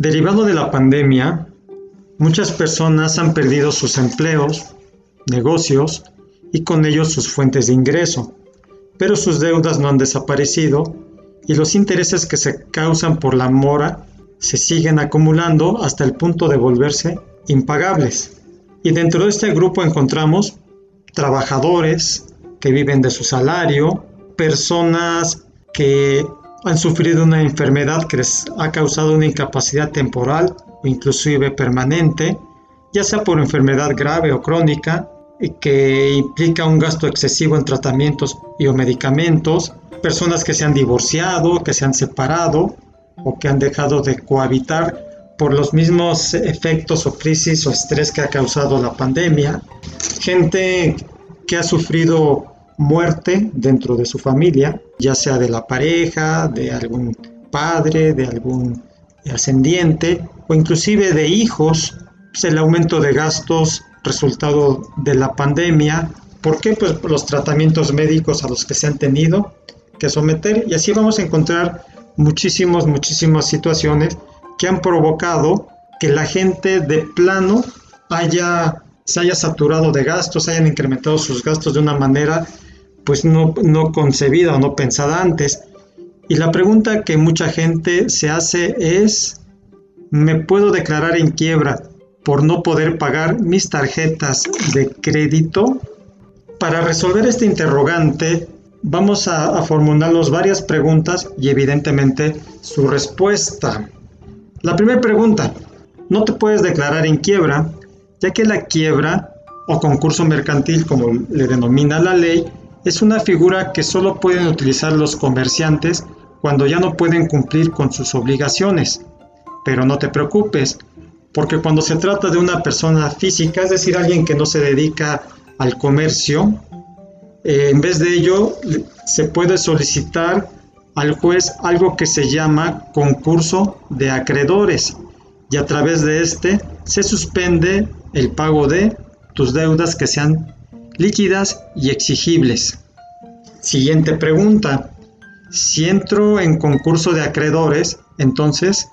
Derivado de la pandemia, muchas personas han perdido sus empleos, negocios y con ellos sus fuentes de ingreso, pero sus deudas no han desaparecido y los intereses que se causan por la mora se siguen acumulando hasta el punto de volverse impagables. Y dentro de este grupo encontramos trabajadores que viven de su salario, personas que han sufrido una enfermedad que les ha causado una incapacidad temporal o inclusive permanente, ya sea por enfermedad grave o crónica, que implica un gasto excesivo en tratamientos y o medicamentos, personas que se han divorciado, que se han separado o que han dejado de cohabitar por los mismos efectos o crisis o estrés que ha causado la pandemia, gente que ha sufrido muerte dentro de su familia, ya sea de la pareja, de algún padre, de algún ascendiente o inclusive de hijos, pues el aumento de gastos resultado de la pandemia. ¿Por qué? Pues los tratamientos médicos a los que se han tenido que someter y así vamos a encontrar muchísimas, muchísimas situaciones que han provocado que la gente de plano haya, se haya saturado de gastos, hayan incrementado sus gastos de una manera pues no, no concebida o no pensada antes. Y la pregunta que mucha gente se hace es, ¿me puedo declarar en quiebra por no poder pagar mis tarjetas de crédito? Para resolver este interrogante, vamos a, a, formularnos varias preguntas y evidentemente su respuesta. La primera pregunta, no te puedes declarar en quiebra, ya que la quiebra o concurso mercantil, como le denomina la ley, es una figura que solo pueden utilizar los comerciantes cuando ya no pueden cumplir con sus obligaciones. Pero no te preocupes, porque cuando se trata de una persona física, es decir, alguien que no se dedica al comercio, eh, en vez de ello se puede solicitar al juez algo que se llama concurso de acreedores y a través de este se suspende el pago de tus deudas que sean líquidas y exigibles. Siguiente pregunta. Si entro en concurso de acreedores, entonces,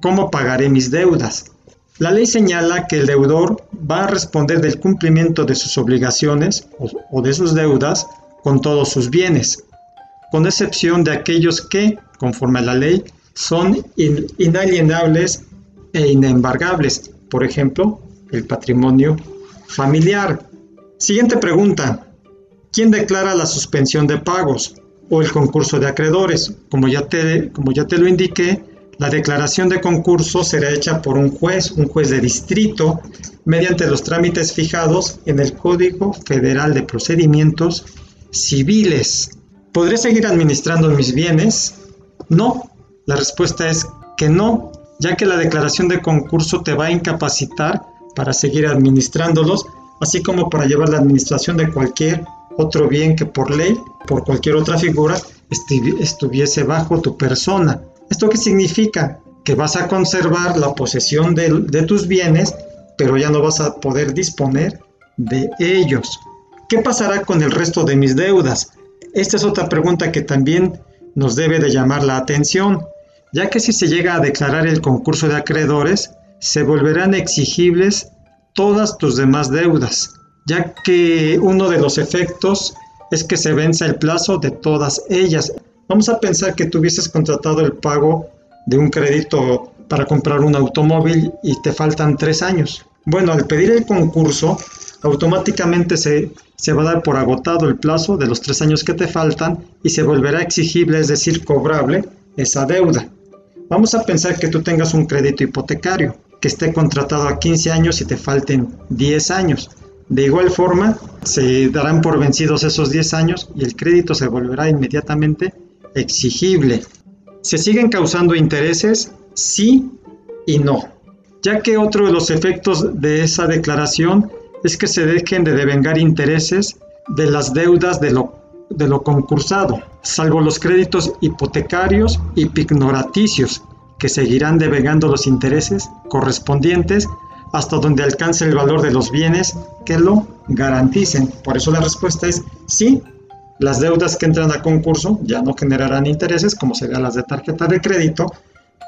¿cómo pagaré mis deudas? La ley señala que el deudor va a responder del cumplimiento de sus obligaciones o, de sus deudas con todos sus bienes, con excepción de aquellos que, conforme a la ley, son inalienables e inembargables, por ejemplo, el patrimonio familiar. Siguiente pregunta. ¿Quién declara la suspensión de pagos o el concurso de acreedores? Como ya te, como ya te lo indiqué, la declaración de concurso será hecha por un juez, un juez de distrito, mediante los trámites fijados en el Código Federal de Procedimientos Civiles. ¿Podré seguir administrando mis bienes? No. La respuesta es que no, ya que la declaración de concurso te va a incapacitar para seguir administrándolos así como para llevar la administración de cualquier otro bien que por ley, por cualquier otra figura, estuviese bajo tu persona. ¿Esto qué significa? Que vas a conservar la posesión de, tus bienes, pero ya no vas a poder disponer de ellos. ¿Qué pasará con el resto de mis deudas? Esta es otra pregunta que también nos debe de llamar la atención, ya que si se llega a declarar el concurso de acreedores, se volverán exigibles todas tus demás deudas, ya que uno de los efectos es que se venza el plazo de todas ellas. Vamos a pensar que tuvieses contratado el pago de un crédito para comprar un automóvil y te faltan tres años. Bueno, al pedir el concurso, automáticamente se, se va a dar por agotado el plazo de los tres años que te faltan y se volverá exigible, es decir, cobrable, esa deuda. Vamos a pensar que tú tengas un crédito hipotecario que esté contratado a 15 años y te falten 10 años. De igual forma, se darán por vencidos esos 10 años y el crédito se volverá inmediatamente exigible. ¿Se siguen causando intereses? Sí y no, ya que otro de los efectos de esa declaración es que se dejen de devengar intereses de las deudas de lo, de lo concursado, salvo los créditos hipotecarios y pignoraticios, que seguirán devengando los intereses correspondientes hasta donde alcance el valor de los bienes que lo garanticen. Por eso la respuesta es sí, las deudas que entran a concurso ya no generarán intereses como serían las de tarjeta de crédito,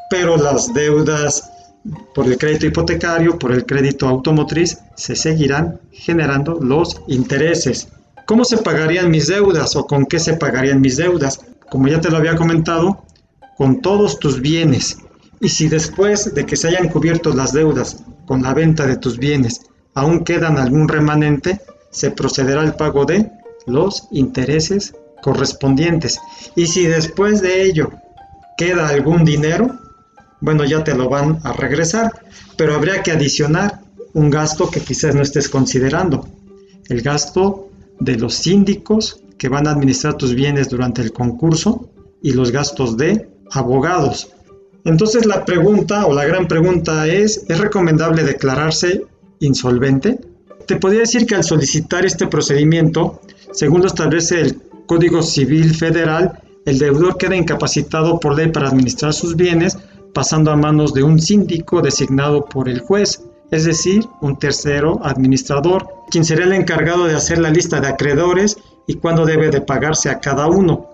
pero las deudas por el crédito hipotecario, por el crédito automotriz, se seguirán generando los intereses. ¿Cómo se pagarían mis deudas o con qué se pagarían mis deudas? Como ya te lo había comentado, con todos tus bienes. Y si después de que se hayan cubierto las deudas con la venta de tus bienes aún quedan algún remanente, se procederá al pago de los intereses correspondientes. Y si después de ello queda algún dinero, bueno, ya te lo van a regresar, pero habría que adicionar un gasto que quizás no estés considerando, el gasto de los síndicos que van a administrar tus bienes durante el concurso y los gastos de abogados. Entonces la pregunta o la gran pregunta es, ¿es recomendable declararse insolvente? Te podría decir que al solicitar este procedimiento, según lo establece el Código Civil Federal, el deudor queda incapacitado por ley para administrar sus bienes pasando a manos de un síndico designado por el juez, es decir, un tercero administrador, quien será el encargado de hacer la lista de acreedores y cuándo debe de pagarse a cada uno,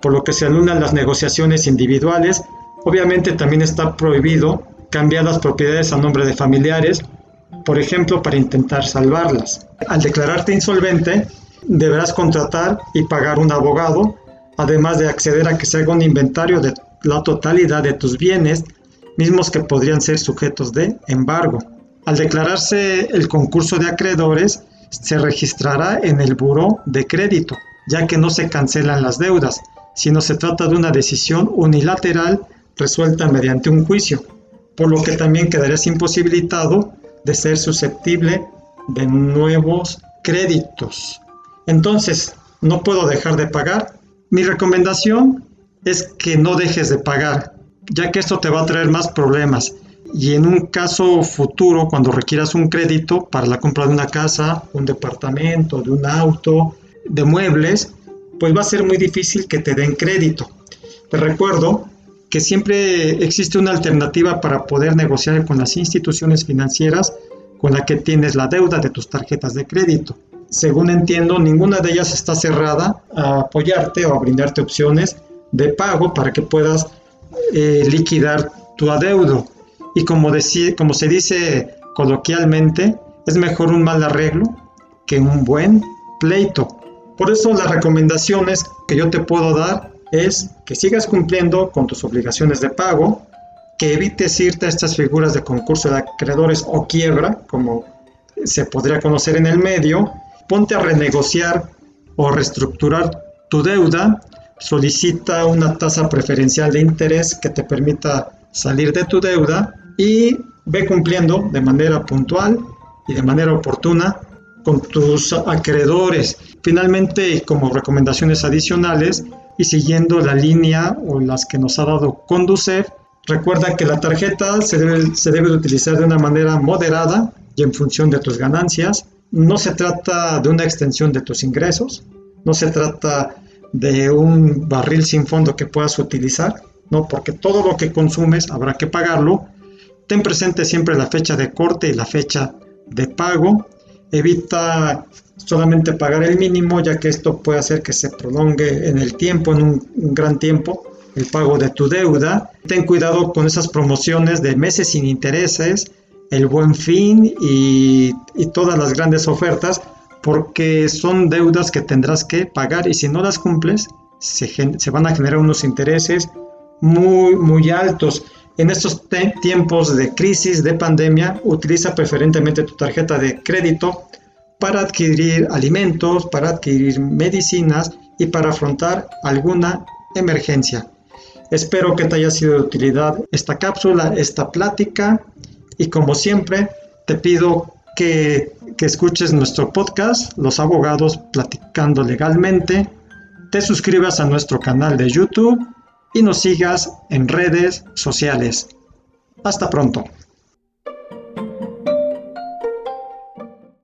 por lo que se anulan las negociaciones individuales. Obviamente también está prohibido cambiar las propiedades a nombre de familiares, por ejemplo, para intentar salvarlas. Al declararte insolvente, deberás contratar y pagar un abogado, además de acceder a que se haga un inventario de la totalidad de tus bienes, mismos que podrían ser sujetos de embargo. Al declararse el concurso de acreedores, se registrará en el buro de crédito, ya que no se cancelan las deudas, sino se trata de una decisión unilateral resuelta mediante un juicio, por lo que también quedarías imposibilitado de ser susceptible de nuevos créditos. Entonces, no puedo dejar de pagar. Mi recomendación es que no dejes de pagar, ya que esto te va a traer más problemas. Y en un caso futuro, cuando requieras un crédito para la compra de una casa, un departamento, de un auto, de muebles, pues va a ser muy difícil que te den crédito. Te recuerdo que siempre existe una alternativa para poder negociar con las instituciones financieras con la que tienes la deuda de tus tarjetas de crédito. Según entiendo, ninguna de ellas está cerrada a apoyarte o a brindarte opciones de pago para que puedas eh, liquidar tu adeudo. Y como, como se dice coloquialmente, es mejor un mal arreglo que un buen pleito. Por eso las recomendaciones que yo te puedo dar es que sigas cumpliendo con tus obligaciones de pago, que evites irte a estas figuras de concurso de acreedores o quiebra, como se podría conocer en el medio, ponte a renegociar o reestructurar tu deuda. Solicita una tasa preferencial de interés que te permita salir de tu deuda y ve cumpliendo de manera puntual y de manera oportuna con tus acreedores. Finalmente, como recomendaciones adicionales y siguiendo la línea o las que nos ha dado Conducef, recuerda que la tarjeta se debe, se debe utilizar de una manera moderada y en función de tus ganancias. No se trata de una extensión de tus ingresos, no se trata de un barril sin fondo que puedas utilizar, ¿no? Porque todo lo que consumes habrá que pagarlo. Ten presente siempre la fecha de corte y la fecha de pago. Evita solamente pagar el mínimo, ya que esto puede hacer que se prolongue en el tiempo, en un, gran tiempo, el pago de tu deuda. Ten cuidado con esas promociones de meses sin intereses, el buen fin y, todas las grandes ofertas, porque son deudas que tendrás que pagar y si no las cumples, se, van a generar unos intereses muy, muy altos. En estos tiempos de crisis, de pandemia, utiliza preferentemente tu tarjeta de crédito para adquirir alimentos, para adquirir medicinas y para afrontar alguna emergencia. Espero que te haya sido de utilidad esta cápsula, esta plática y como siempre te pido que, escuches nuestro podcast, Los Abogados Platicando Legalmente, te suscribas a nuestro canal de YouTube y nos sigas en redes sociales. Hasta pronto.